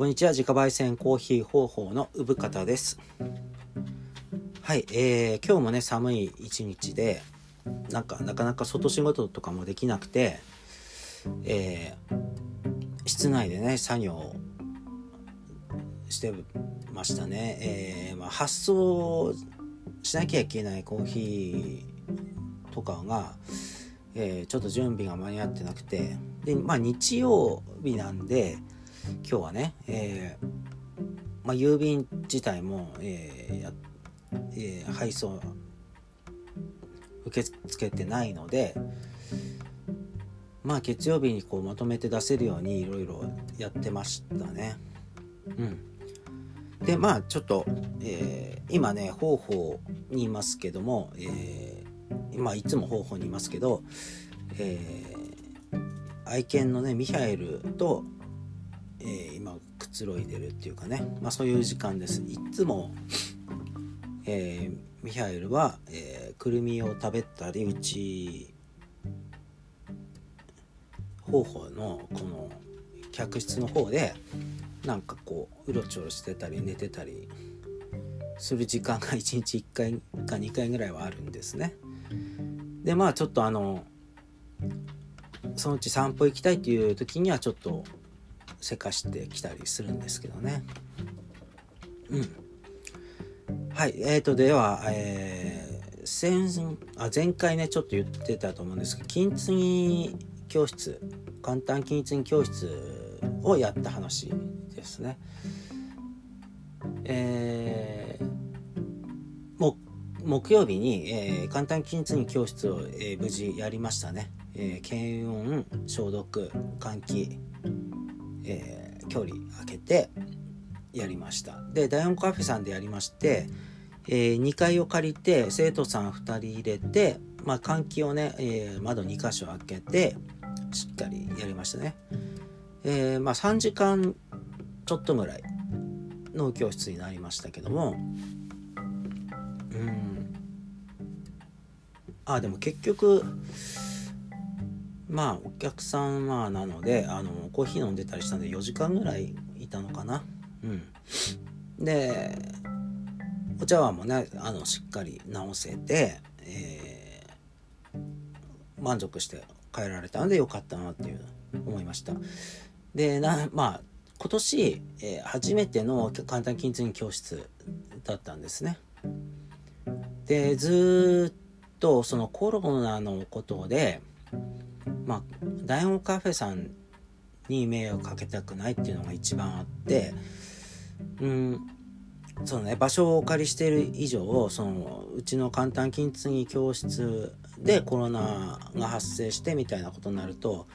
こんにちは。自家焙煎コーヒー方法の産方です。はいえー、今日もね寒い一日でなんかなかなか外仕事とかもできなくてえー、室内でね作業してましたね、えーまあ、発送しなきゃいけないコーヒーとかが、えー、ちょっと準備が間に合ってなくて。で、まあ、日曜日なんで今日はね、えーまあ、郵便自体も、えーえー、配送受け付けてないのでまあ月曜日にこうまとめて出せるようにいろいろやってましたね。うん。でまあちょっと、えー、今ね方法にいますけども、えー、まあいつも方法にいますけど、えー、愛犬のねミハエルと、えー、今くつろいでるっていうかね、まあ、そういう時間です。いつも、えー、ミハエルは、えー、くるみを食べたりうち方法のこの客室の方でなんかこううろちょろしてたり寝てたりする時間が1日1回か2回ぐらいはあるんですね。でまあちょっとあのそのうち散歩行きたいっていう時にはちょっとせかしてきたりするんですけどね。うん。はい。えーと、では、えー、先、あ、前回ね、ちょっと言ってたと思うんですけど、金継ぎ教室、簡単金継ぎ教室をやった話ですね。えー、木曜日に、えー、簡単金継ぎ教室を、えー、無事やりましたね。えー、検温、消毒、換気、えー、距離空けてやりました。で、ダイオンカフェさんでやりまして、えー、2階を借りて生徒さん2人入れて、まあ、換気をね、えー、窓2箇所開けてしっかりやりましたね。え、まあ、3時間ちょっとぐらいの教室になりましたけどもうんあでも結局まあお客様なのであのコーヒー飲んでたりしたんで4時間ぐらいいたのかな。うん。でお茶碗もねあのしっかり直せて、えー、満足して帰られたのでよかったなっていう思いました。でなまあ今年、えー、初めての簡単金継ぎ教室だったんですね。でずっとそのコロナのことでまあ大王カフェさんに迷惑かけたくないっていうのが一番あってうんそのね場所をお借りしている以上そのうちの簡単金継ぎ教室でコロナが発生してみたいなことになると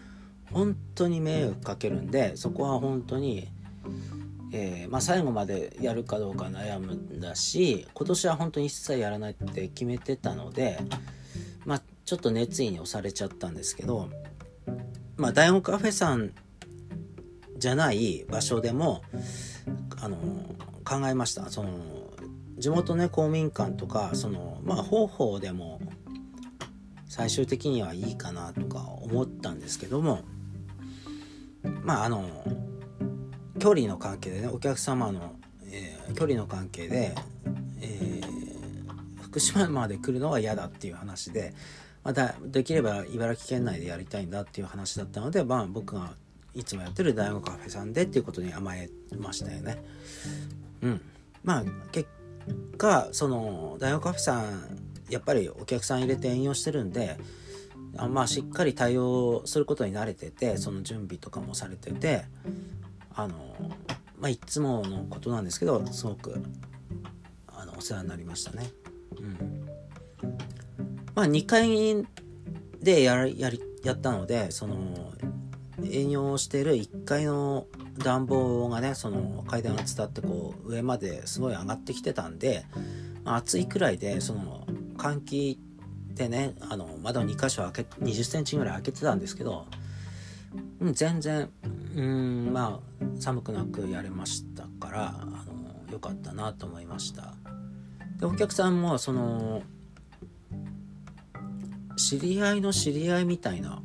本当に迷惑かけるんでそこは本当に、えー、まあ、最後までやるかどうか悩むんだし今年は本当に一切やらないって決めてたので、ちょっと熱意に押されちゃったんですけど、まあ、大学カフェさんじゃない場所でもあの考えました。その地元ね公民館とかそのまあ方法でも最終的にはいいかなとか思ったんですけどもまああの距離の関係でねお客様の、えー、距離の関係で、えー、福島まで来るのは嫌だっていう話で、またできれば茨城県内でやりたいんだっていう話だったので、まあ、僕がいつもやってる大学カフェさんでっていうことに甘えましたよね。うん、まあ結果その大学カフェさんやっぱりお客さん入れて営業してるんであまあしっかり対応することに慣れててその準備とかもされててあのまあいつものことなんですけどすごくあのお世話になりましたね。うん、まあ2階でややりやったのでその営業してる1階の暖房がねその階段が伝ってこう上まですごい上がってきてたんで、まあ、暑いくらいでその換気でねあの窓2箇所開け20センチぐらい開けてたんですけど、うん、全然うんまあ寒くなくやれましたからあのよかったなと思いました。でお客さんもその知り合いの知り合いみたいな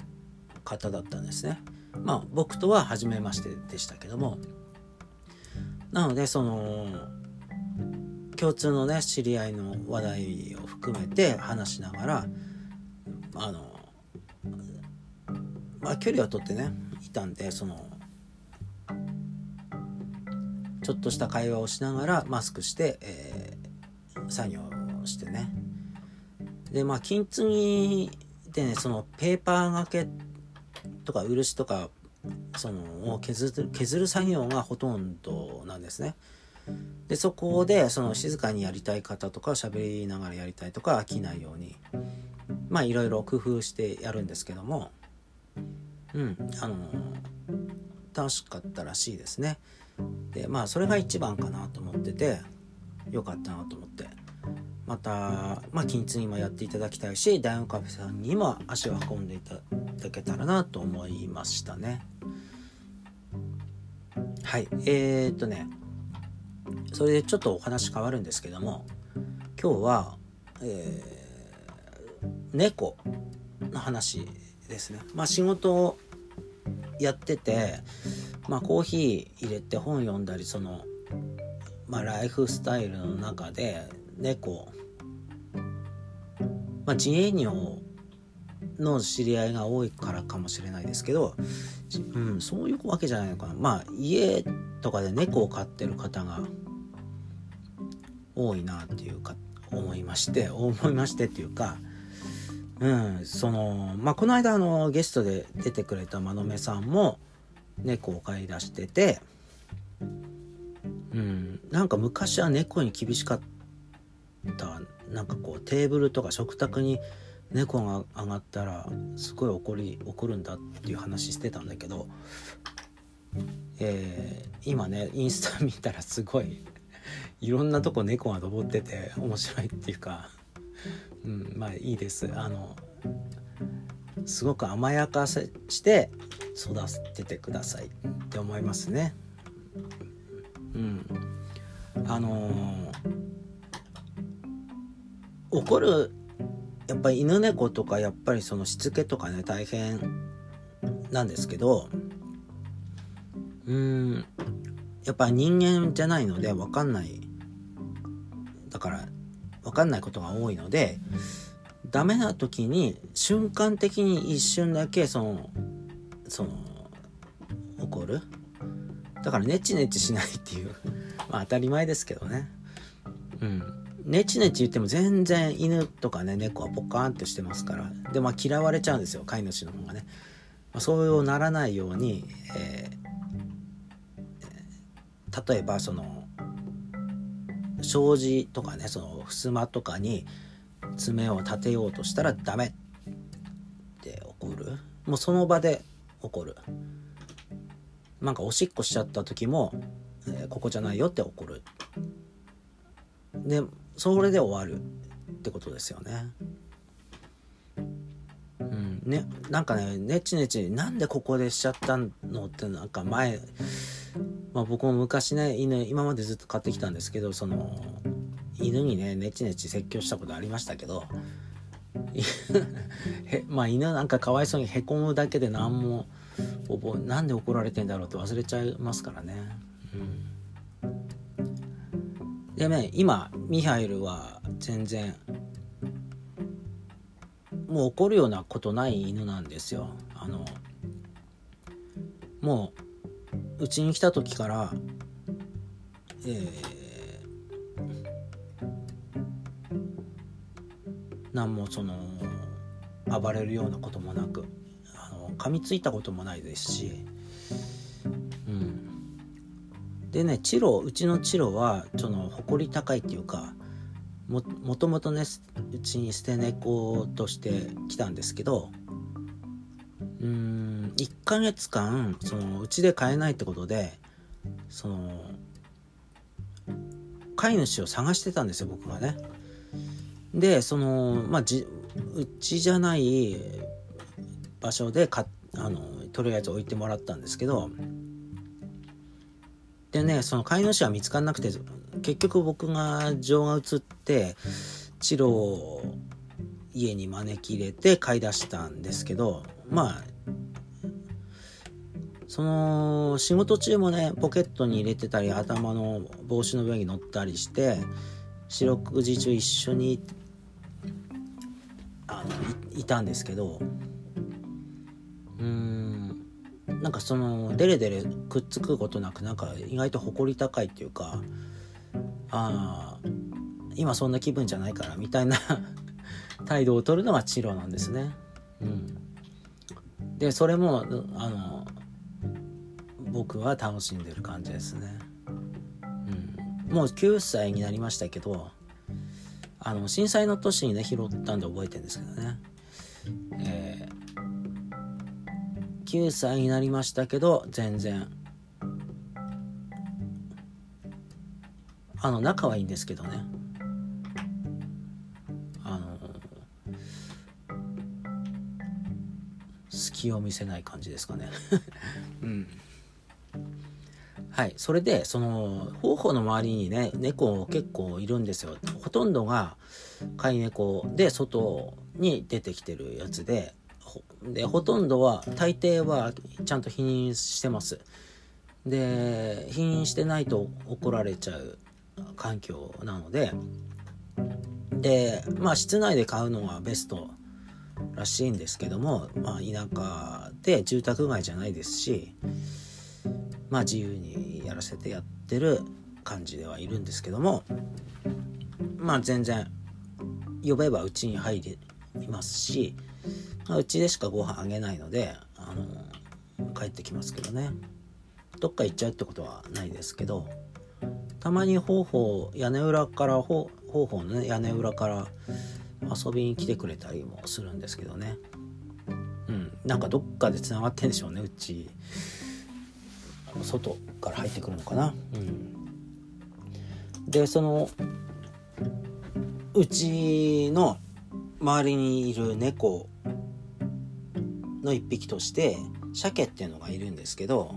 方だったんですね。まあ僕とは初めましてでしたけども。なのでその共通のね知り合いの話題を含めて話しながらあのまあ距離を取ってねいたんでそのちょっとした会話をしながらマスクして、えー、作業をしてね。でまあ金継ぎでねそのペーパーがけとか漆とかそのを削る削る作業がほとんどなんですね。でそこでその静かにやりたい方とか喋りながらやりたいとか飽きないようにまあいろいろ工夫してやるんですけどもうんあの楽しかったらしいですね。でまあそれが一番かなと思っててよかったなと思ってまた、まあ、金継ぎもやっていただきたいしダイオンカフェさんにも足を運んでいただけたらなと思いましたね。はい。えー、っとね。それでちょっとお話変わるんですけども今日は、えー、猫の話ですね。まあ仕事をやっててまあ、コーヒー入れて本読んだりその、まあ、ライフスタイルの中で猫、まあ、自営業の知り合いが多いからかもしれないですけど、うん、そういうわけじゃないのかな。まあ家とかで猫を飼ってる方が多いなっていうか思いまして思いましてっていうかうんそのまあこの間あのゲストで出てくれたまのめさんも猫を飼い出しててうんなんか昔は猫に厳しかったなんかこうテーブルとか食卓に猫が上がったらすごい怒り怒るんだっていう話してたんだけど、えー、今ねインスタ見たらすごいいろんなとこ猫が登ってて面白いっていうか、うん、まあいいですあのすごく甘やかせして育ててくださいって思いますね。うん、あのー、怒るやっぱり犬猫とかやっぱりそのしつけとかね大変なんですけどうんやっぱ人間じゃないので分かんない。だから分かんないことが多いのでダメな時に瞬間的に一瞬だけそのその怒る。だからネチネチしないっていう。まあ当たり前ですけどね。うん。ネチネチ言っても全然犬とかね猫はポカーンってしてますからでまあ嫌われちゃうんですよ飼い主の方がね、まあ、そうならないように、えー、例えばその障子とかねその襖とかに爪を立てようとしたらダメって怒る。もうその場で怒る。なんかおしっこしちゃった時も、えー、ここじゃないよって怒る。でそれで終わるってことですよね。うん。ね。なんかねネチネチなんでここでしちゃったのってなんか前まあ僕も昔ね犬今までずっと飼ってきたんですけどその犬にねネチネチ説教したことありましたけど まあ犬なんかかわいそうにへこむだけで何も覚えなんで怒られてんだろうって忘れちゃいますからね。でね今ミハイルは全然もう怒るようなことない犬なんですよ。あのもううちに来た時からえー何もその暴れるようなこともなくあの噛みついたこともないですし、でねチロうちのチロはその誇り高いっていうかももともとねうちに捨て猫として来たんですけどうん1ヶ月間そのうちで飼えないってことでその飼い主を探してたんですよ僕がね。でそのまあじうちじゃない場所でかあのとりあえず置いてもらったんですけどでねその飼い主は見つからなくて結局僕が情が移ってチロを家に招き入れて飼い出したんですけどまあその仕事中もねポケットに入れてたり頭の帽子の上に乗ったりして四六時中一緒にあのいたんですけどうーんなんかそのデレデレくっつくことなくなんか意外と誇り高いっていうかああ今そんな気分じゃないからみたいな 態度を取るのがチロなんですね。うん、でそれもあの僕は楽しんでる感じですね。うん、もう9歳になりましたけどあの震災の年にね拾ったんで覚えてるんですけどね。えー、9歳になりましたけど全然。あの仲はいいんですけどね。あの隙を見せない感じですかね。うん。はいそれでその方法の周りにね猫結構いるんですよ。ほとんどが飼い猫で外に出てきてるやつででほとんどは大抵はちゃんと否認してます。で否認してないと怒られちゃう環境なのででまあ室内で買うのがベストらしいんですけども、まあ、田舎で住宅街じゃないですしまあ自由にやらせてやってる感じではいるんですけどもまあ全然呼べばうちに入りますしうちでしかご飯あげないのであの帰ってきますけどね。どっか行っちゃうってことはないですけどたまに方法屋根裏から方法のね屋根裏から遊びに来てくれたりもするんですけどね。うん。なんかどっかでつながってんでしょうねうち。外から入ってくるのかな。うん。でそのうちの周りにいる猫の一匹として鮭っていうのがいるんですけど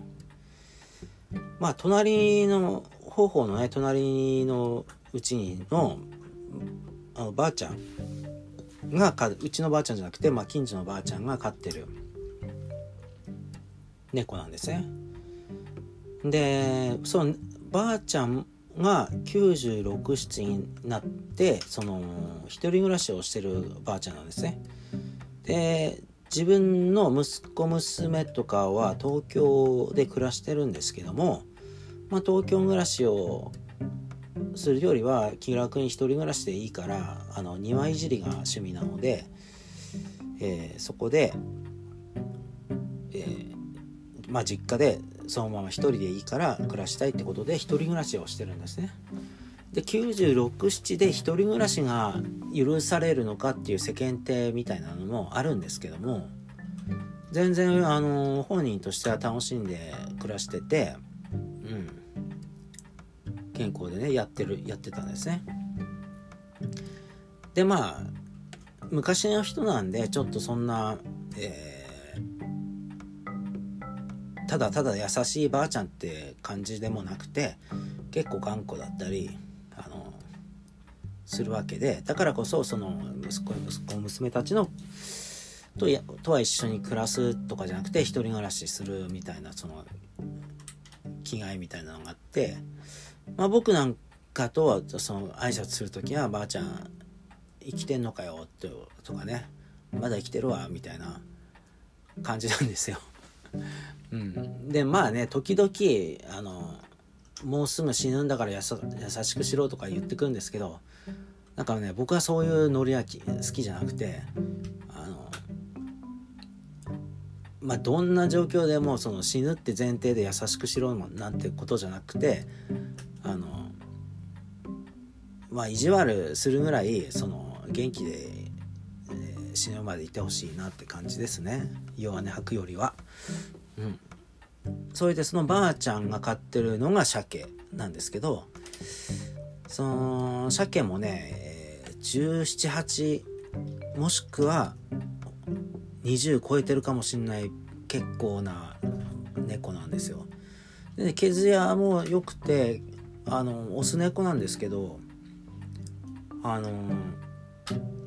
まあ隣の方法のね隣のうちのあのばあちゃんがうちのばあちゃんじゃなくて、まあ、近所のばあちゃんが飼ってる猫なんですね。でそのばあちゃんが967になってその一人暮らしをしてるばあちゃんなんですね。で自分の息子娘とかは東京で暮らしてるんですけどもまあ、東京暮らしをするよりは気楽に一人暮らしでいいからあの庭いじりが趣味なので、えー、そこで、えー、まあ、実家でそのまま一人でいいから暮らしたいってことで一人暮らしをしてるんですね。で967で一人暮らしが許されるのかっていう世間体みたいなのもあるんですけども全然あの本人としては楽しんで暮らしててうん。健康でねやってるやってたんですね。でまあ昔の人なんでちょっとそんな、えー、ただただ優しいばあちゃんって感じでもなくて結構頑固だったりするわけでだからこそその息子息子娘たちのとやとは一緒に暮らすとかじゃなくて一人暮らしするみたいなその気概みたいなのがあってまあ、僕なんかとはその挨拶する時は「ばあちゃん生きてんのかよ」ってとかね「まだ生きてるわ」みたいな感じなんですよ。うん、でまあね時々あのもうすぐ死ぬんだから優しくしろとか言ってくるんですけどなんかね僕はそういうノリは好きじゃなくてあのまあどんな状況でもその死ぬって前提で優しくしろなんてことじゃなくてあのまあ意地悪するぐらいその元気で、えー、死ぬまでいてほしいなって感じですね。弱音吐くよりは。うん。それでそのばあちゃんが飼ってるのが鮭なんですけどその鮭もね1718もしくは20超えてるかもしんない結構な猫なんですよ。で、ね、毛艶も良くてあのオス猫なんですけどあの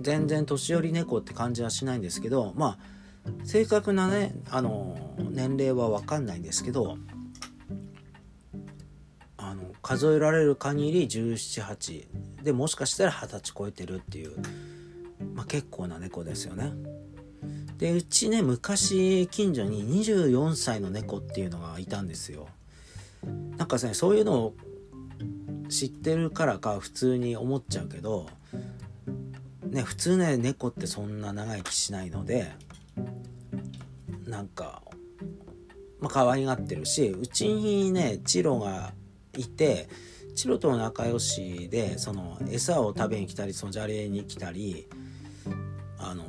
全然年寄り猫って感じはしないんですけどまあ正確なねあの年齢は分かんないんですけどあの数えられる限り178でもしかしたら二十歳超えてるっていう、まあ、結構な猫ですよね。でうちね昔近所に24歳の猫っていうのがいたんですよ。なんかねそういうのを知ってるからか普通に思っちゃうけどね普通ね猫ってそんな長生きしないのでなんかまあ可愛がってるしうちにねチロがいてチロと仲良しでその餌を食べに来たりそのじゃれに来たりあの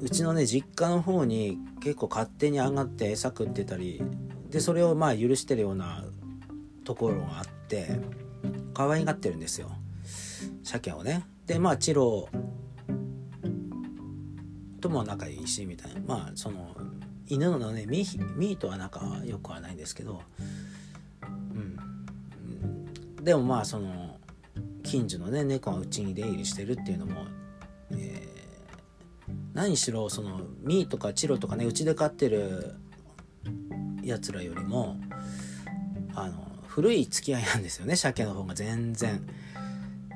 うちのね実家の方に結構勝手に上がって餌食ってたりでそれをまあ許してるようなところがあって可愛がってるんですよ。鮭をね。でまあチロとも仲いいしみたいな。まあその犬のねミミーとは仲良くはないんですけどうんでもまあその近所のね猫がうちに出入りしてるっていうのも、えー、何しろそのミーとかチロとかねうちで飼ってるやつらよりもあの古い付き合いなんですよね鮭の方が全然。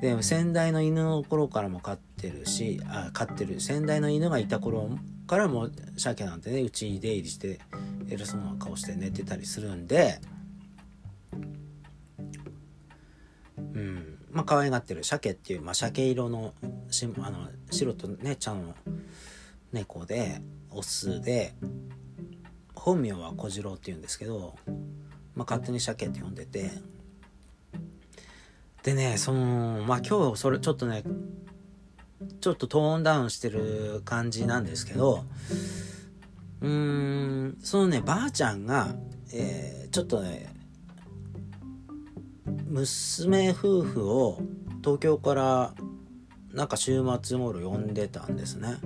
でも先代の犬の頃からも飼ってるしあ飼ってる先代の犬がいた頃からも鮭なんてねうちに出入りして偉そうな顔して寝てたりするんでうん。まあ可愛がってる鮭っていう、まあ、鮭色のしあの白とね茶の猫でオスで本名は小次郎っていうんですけど、まあ、勝手に鮭って呼んでて。でねそのまあ今日それちょっとねちょっとトーンダウンしてる感じなんですけどうーんそのねばあちゃんが、えー、ちょっとね娘夫婦を東京からなんか週末頃呼んでたんですね。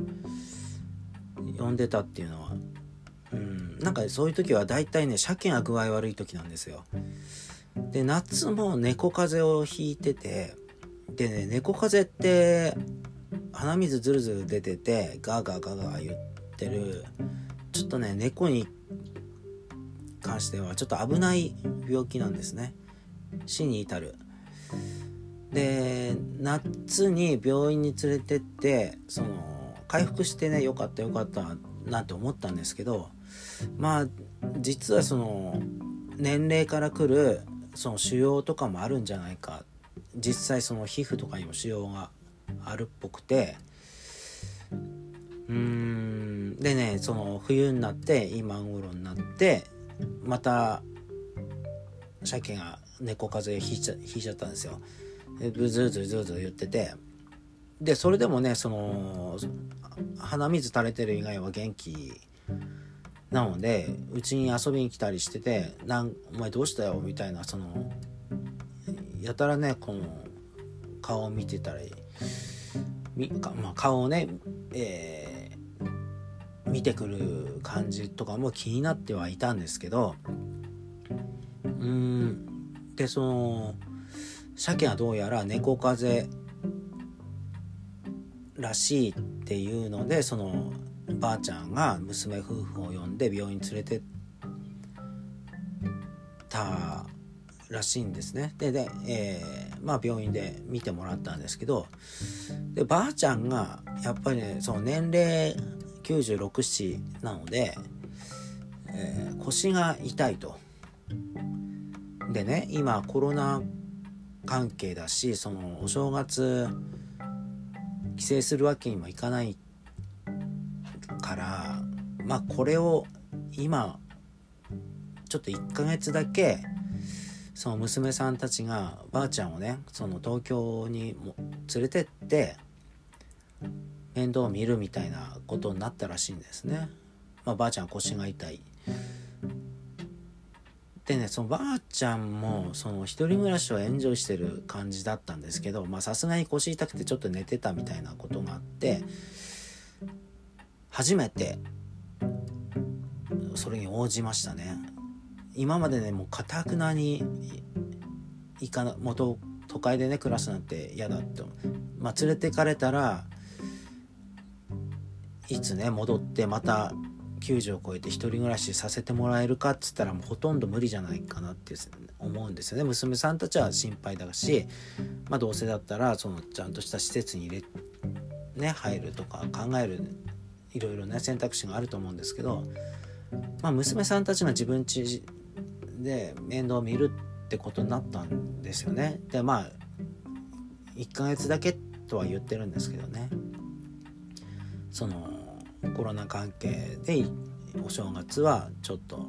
呼んでたっていうのは。うんなんかそういう時は大体ね鮭が具合悪い時なんですよ。で夏も猫風邪をひいててでね猫風邪って鼻水ずるずる出ててガーガーガーガー言ってる。ちょっとね猫に関してはちょっと危ない病気なんですね。死に至る。で夏に病院に連れてってその回復してねよかったよかったなんて思ったんですけどまあ実はその年齢からくるその腫瘍とかもあるんじゃないか。実際その皮膚とかにも腫瘍があるっぽくてうーん。でねその冬になって今頃になってまたシャケが猫風邪ひいちゃいちゃったんですよ。でブズーズズーズー言ってて。でそれでもねその鼻水垂れてる以外は元気なのでうちに遊びに来たりしてて「なんお前どうしたよ」みたいなそのやたらねこの顔を見てたりみか、まあ、顔をね、えー、見てくる感じとかも気になってはいたんですけどうんでその鮭はどうやら猫風邪らしいっていうのでそのばあちゃんが娘夫婦を呼んで病院連れてたらしいんですね。でで、えー、まあ病院で見てもらったんですけどでばあちゃんがやっぱりねその年齢967なので、えー、腰が痛いと。でね今コロナ関係だしそのお正月帰省するわけにもいかないからまあこれを今ちょっと1ヶ月だけその娘さんたちがばあちゃんをねその東京にも連れてって面倒を見るみたいなことになったらしいんですね。まあ、ばあちゃん腰が痛い。でねそのばあちゃんもその一人暮らしをエンジョイしてる感じだったんですけどさすがに腰痛くてちょっと寝てたみたいなことがあって初めてそれに応じましたね今までねもうかたくなに行かな元都会でね暮らすなんて嫌だってまあ連れてかれたらいつね戻ってまた90を超えて1人暮らしさせてもらえるかっつったらもうほとんど無理じゃないかなって思うんですよね。娘さんたちは心配だし、まあ、どうせだったらそのちゃんとした施設に入れね入るとか考えるいろいろね選択肢があると思うんですけど、まあ、娘さんたちが自分家で面倒を見るってことになったんですよね。でまあ1ヶ月だけとは言ってるんですけどね。そのコロナ関係でお正月はちょっと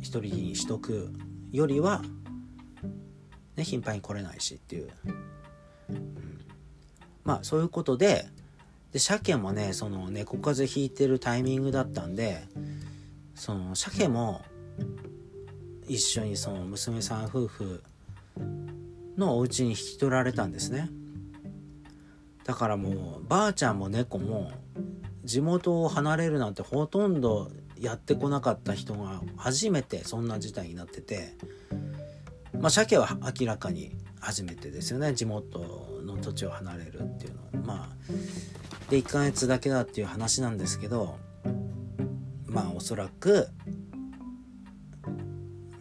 一人にしとくよりは、ね、頻繁に来れないしっていう、うん、まあそういうことでで鮭もねその猫風邪ひいてるタイミングだったんでその鮭も一緒にその娘さん夫婦のお家に引き取られたんですね。だからもうばあちゃんも猫も地元を離れるなんてほとんどやってこなかった人が初めてそんな事態になっててまあ鮭は明らかに初めてですよね。地元の土地を離れるっていうのは。まあで1ヶ月だけだっていう話なんですけどまあおそらく、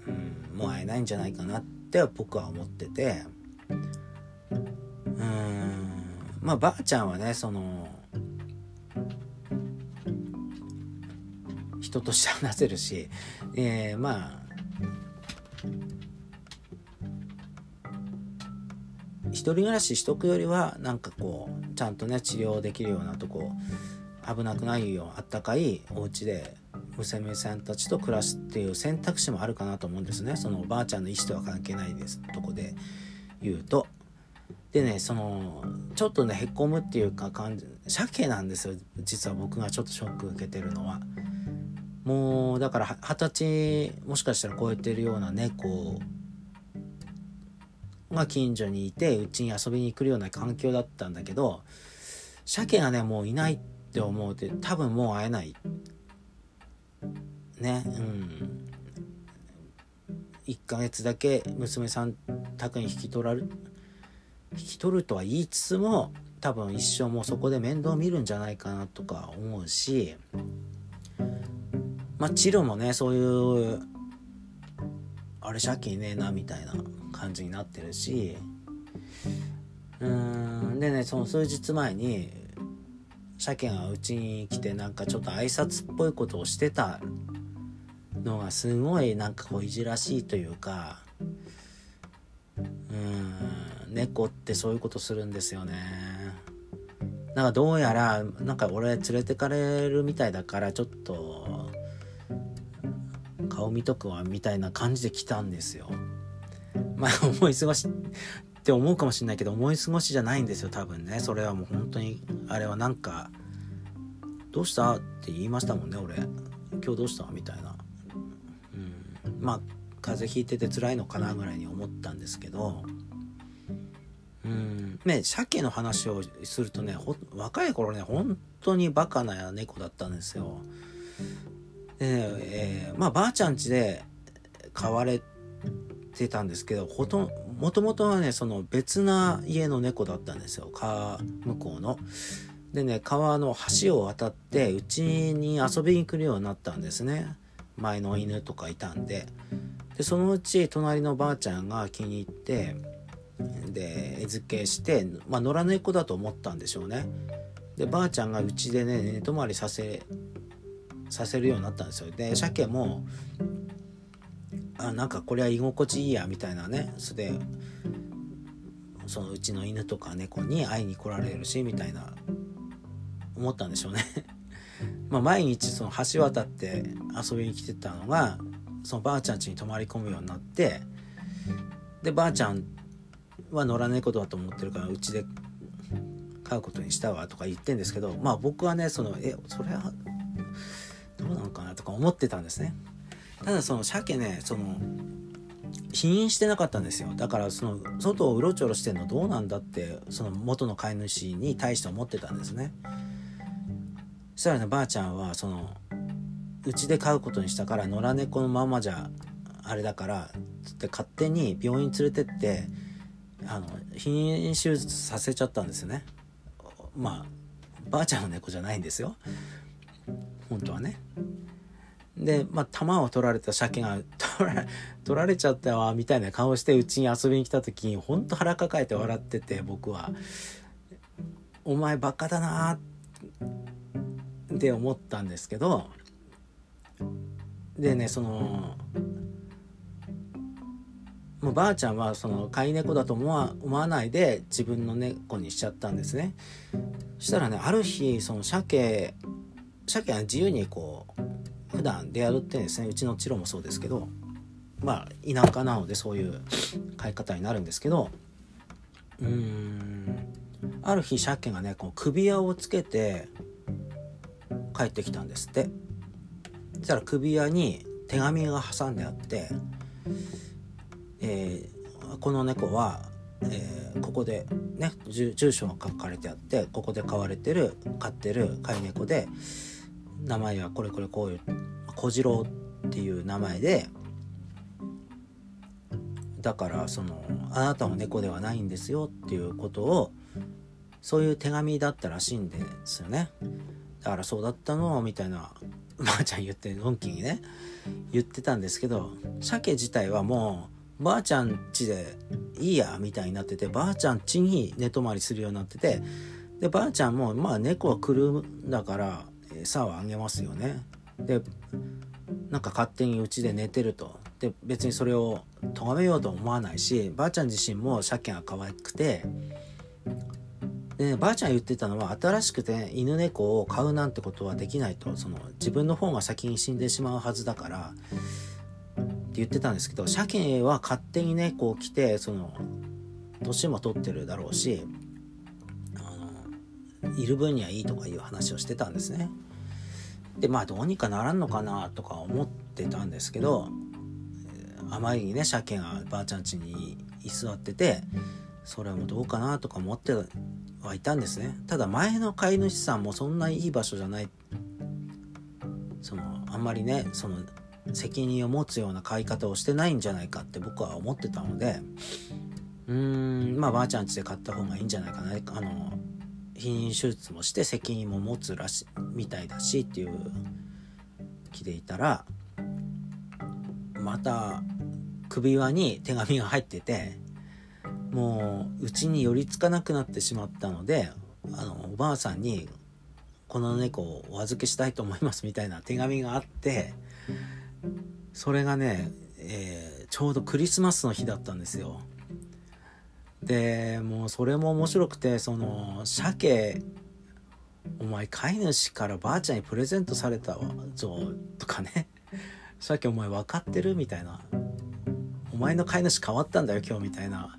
うん、もう会えないんじゃないかなって僕は思っててうんまあばあちゃんはねその人として話せるし、えー、まあ一人暮らししとくよりはなんかこうちゃんとね治療できるようなとこ危なくないようあったかいお家で娘さんたちと暮らすっていう選択肢もあるかなと思うんですね。そのおばあちゃんの意思とは関係ないですとこで言うと。でねそのちょっとねへこむっていうか感じ鮭なんですよ。実は僕がちょっとショック受けてるのは。もうだから二十歳もしかしたら超えてるような猫が近所にいてうちに遊びに来るような環境だったんだけど鮭がねもういないって思うと多分もう会えない。っね。うん。1ヶ月だけ娘さん宅に引き取られ引き取るとは言いつつも多分一生もうそこで面倒見るんじゃないかなとか思うしまあチロもねそういうあれ借金ねえなみたいな感じになってるしうーんでねその数日前に鮭がうちに来てなんかちょっと挨拶っぽいことをしてたのがすごいなんかこういじらしいというかうん猫ってそういうことするんですよねなんかどうやらなんか俺連れてかれるみたいだからちょっと顔見とくわみたいな感じで来たんですよまあ思い過ごしって思うかもしれないけど思い過ごしじゃないんですよ多分ねそれはもう本当にあれはなんか「どうした?」って言いましたもんね俺「今日どうした?」みたいなまあ風邪ひいてて辛いのかなぐらいに思ったんですけどうん。ね鮭の話をするとね若い頃ね本当にバカな猫だったんですよ。で、えー、まあばあちゃん家で飼われてたんですけどほともともとはねその別な家の猫だったんですよ。川向こうの。でね川の橋を渡ってうちに遊びに来るようになったんですね前の犬とかいたんででそのうち隣のばあちゃんが気に入ってで餌付けして、まあ、野良猫だと思ったんでしょうね。でばあちゃんがうちでね寝泊まりさせさせるようになったんですよ。で鮭もあなんかこれは居心地いいやみたいなね。それでそのうちの犬とか猫に会いに来られるしみたいな思ったんでしょうね。まあ毎日その橋渡って遊びに来てたのがそのばあちゃん家に泊まり込むようになってでばあちゃんは野良猫だと思ってるからうちで飼うことにしたわとか言ってんですけどまあ僕はねそのえそれはどうなのかなとか思ってたんですね。ただその鮭ねその否認してなかったんですよ。だからその外をうろちょろしてんのどうなんだってその元の飼い主に対して思ってたんですね。そしたらねばあちゃんはそのうちで飼うことにしたから野良猫のままじゃあれだからつって勝手に病院連れてってあの避妊手術させちゃったんですよね。まあばあちゃんの猫じゃないんですよ。本当はね。で、まあ、弾を取られた鮭が取ら取られちゃったわみたいな顔してうちに遊びに来た時にほんと腹抱えて笑ってて僕は「お前バカだな」って思ったんですけどでねそのもうばあちゃんはその飼い猫だと思わ思わないで自分の猫にしちゃったんですね。そしたらねある日その鮭鮭は自由にこう普段出歩ってですねうちのチロもそうですけどまあ田舎なのでそういう飼い方になるんですけどうーんある日鮭がねこう首輪をつけて帰ってきたんですって。そしたら首輪に手紙が挟んであってえー、この猫は、えー、ここでね住所が書かれてあってここで飼われてる飼ってる飼い猫で名前はこれこれこういう小次郎っていう名前でだからそのあなたは猫ではないんですよっていうことをそういう手紙だったらしいんですよね。だからそうだったの？みたいなばあちゃん言ってのんきにね言ってたんですけど鮭自体はもうばあちゃん家でいいやみたいになっててばあちゃん家に寝泊まりするようになっててでばあちゃんもまあ猫は来るんだから餌をあげますよね。でなんか勝手にうちで寝てると。で別にそれを咎めようと思わないしばあちゃん自身も鮭が可愛くてで、ばあちゃん言ってたのは新しくて犬猫を飼うなんてことはできないとその自分の方が先に死んでしまうはずだからって言ってたんですけど鮭は勝手にねこう来てその年も取ってるだろうしあのいる分にはいいとかいう話をしてたんですね。でまあどうにかならんのかなとか思ってたんですけどあまりにね鮭がばあちゃん家に居座っててそれもどうかなとか思ってはいたんですね。ただ前の飼い主さんもそんないい場所じゃない。そのあんまりねその責任を持つような飼い方をしてないんじゃないかって僕は思ってたのでうーんまあばあちゃんちで買った方がいいんじゃないかな。あの避妊手術もして責任も持つらしみたいだしっていう気でいたらまた首輪に手紙が入っててもううちに寄りつかなくなってしまったのであのおばあさんに「この猫をお預けしたいと思います」みたいな手紙があってそれがね、えー、ちょうどクリスマスの日だったんですよ。でもうそれも面白くてその鮭お前飼い主からばあちゃんにプレゼントされたぞとかね。鮭お前分かってるみたいな。お前の飼い主変わったんだよ今日みたいな。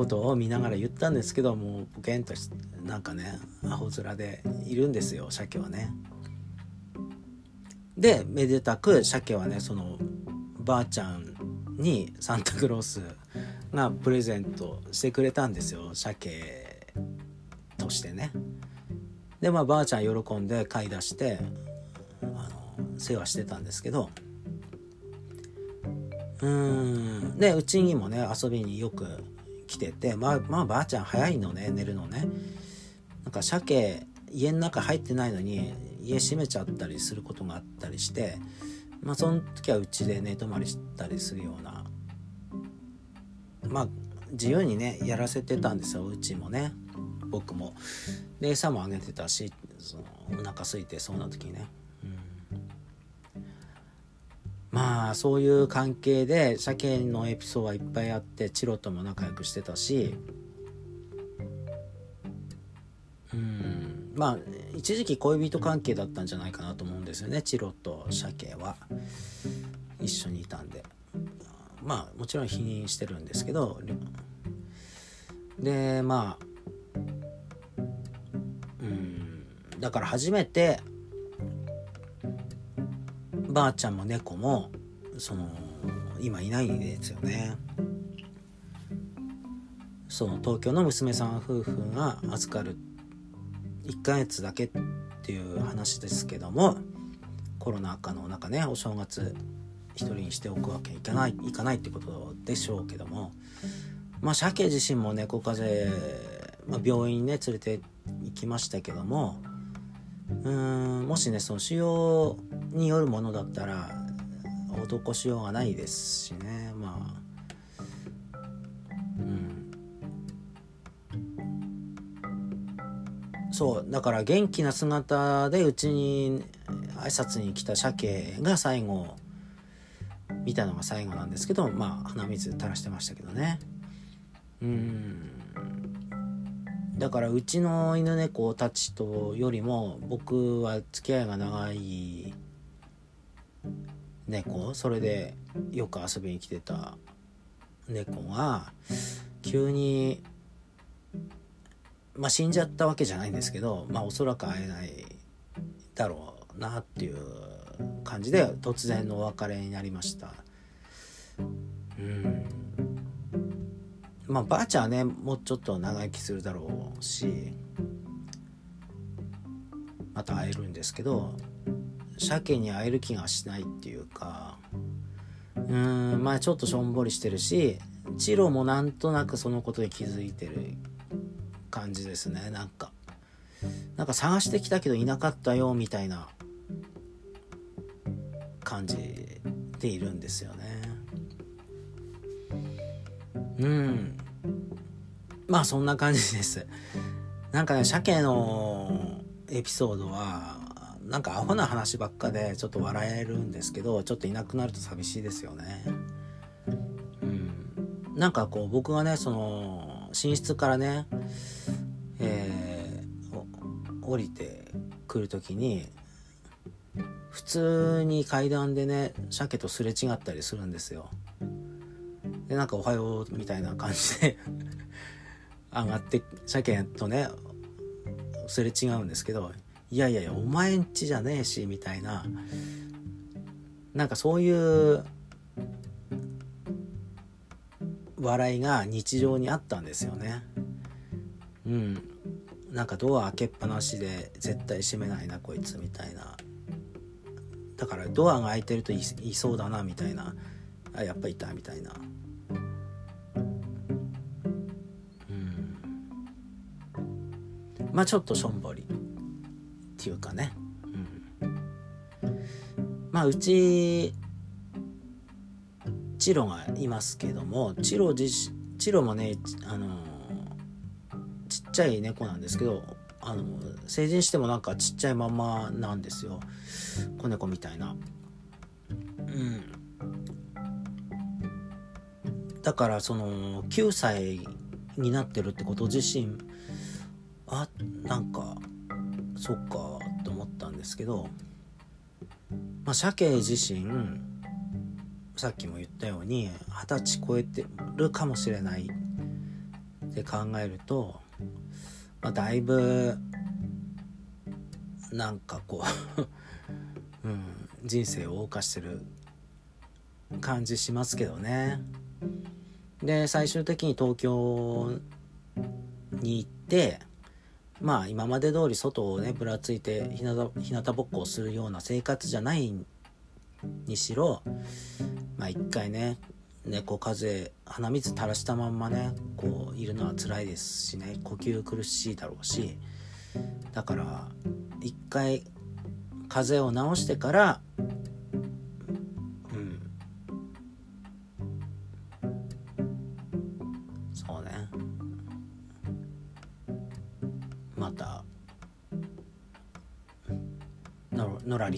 ことを見ながら言ったんですけどもうポケンとなんかねアホ面でいるんですよ鮭はね。でめでたく鮭はねそのばあちゃんにサンタクロースがプレゼントしてくれたんですよ鮭としてね。でまあばあちゃん喜んで買い出してあの世話してたんですけど。うん。でうちにもね遊びによく来ててまあまあばあちゃん早いのね寝るのね。なんか鮭家の中入ってないのに家閉めちゃったりすることがあったりしてまあその時はうちで寝泊まりしたりするようなまあ自由にねやらせてたんですようちもね。僕も。で餌もあげてたしそのお腹空いてそうな時にね、まあそういう関係で鮭のエピソードはいっぱいあってチロとも仲良くしてたしうん。まあ一時期恋人関係だったんじゃないかなと思うんですよねチロと鮭は。一緒にいたんで。まあもちろん否認してるんですけどでまあうん。だから初めてばあちゃんも猫もその今いないですよね。その東京の娘さん夫婦が預かる1ヶ月だけっていう話ですけどもコロナ禍の中ねお正月一人にしておくわけいかないいかないってことでしょうけどもまあ鮭自身も猫風邪、まあ、病院にね連れて行きましたけどもうーんもしねその腫瘍によるものだったら施しようがないですしね。まあ。うん。そう。だから元気な姿でうちに挨拶に来た鮭が最後見たのが最後なんですけどまあ鼻水垂らしてましたけどね。うん。だからうちの犬猫たちとよりも僕は付き合いが長い猫？それでよく遊びに来てた猫が急にまあ死んじゃったわけじゃないんですけどまあおそらく会えないだろうなっていう感じで突然のお別れになりました。うん。まあばあちゃんはねもうちょっと長生きするだろうしまた会えるんですけど鮭に会える気がしないっていうかうんまあちょっとしょんぼりしてるしチロもなんとなくそのことに気づいてる感じですねなんか。なんか探してきたけどいなかったよみたいな感じでいるんですよね。うん。まあそんな感じです。なんかね鮭のエピソードはなんかアホな話ばっかでちょっと笑えるんですけどちょっといなくなると寂しいですよね。うん。なんかこう僕がねその寝室からねえー、降りてくる時に普通に階段でね鮭とすれ違ったりするんですよ。でなんか「おはよう」みたいな感じで上がって鮭とねすれ違うんですけどいやいやいやお前んちじゃねえしみたいな。なんかそういう笑いが日常にあったんですよね。うん。なんかドア開けっぱなしで絶対閉めないなこいつみたいな。だからドアが開いてるといいそうだなみたいな。あやっぱいたみたいな。うん。まあちょっとしょんぼりっていうかね、うん、まあうちチロがいますけどもチロ自チロもねあのちっちゃい猫なんですけどあの成人してもなんかちっちゃいままなんですよ。子猫みたいな。うん。だからその9歳になってるってこと自身あなんかそっかですけどまあ鮭自身さっきも言ったように二十歳超えてるかもしれないって考えると、まあ、だいぶなんかこう、うん、人生を謳歌してる感じしますけどね。で最終的に東京に行ってまあ今まで通り外をねぶらついて日向日向ぼっこをするような生活じゃないにしろまあ一回ね猫風鼻水垂らしたまんまねこういるのは辛いですしね呼吸苦しいだろうしだから一回風邪を治してから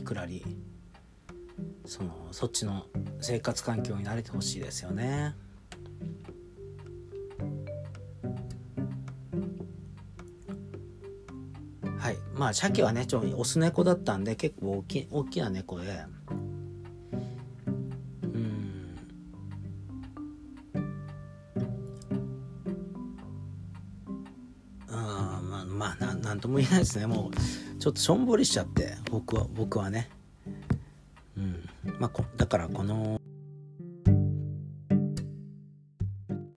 りくらりそのそっちの生活環境に慣れてほしいですよね。はい。まあ鮭はねちょオス猫だったんで結構大き大きな猫で。うん。あまあまあなんとも言えないですね。もうちょっとしょんぼりしちゃって僕は僕はね。うんまあ、だからこの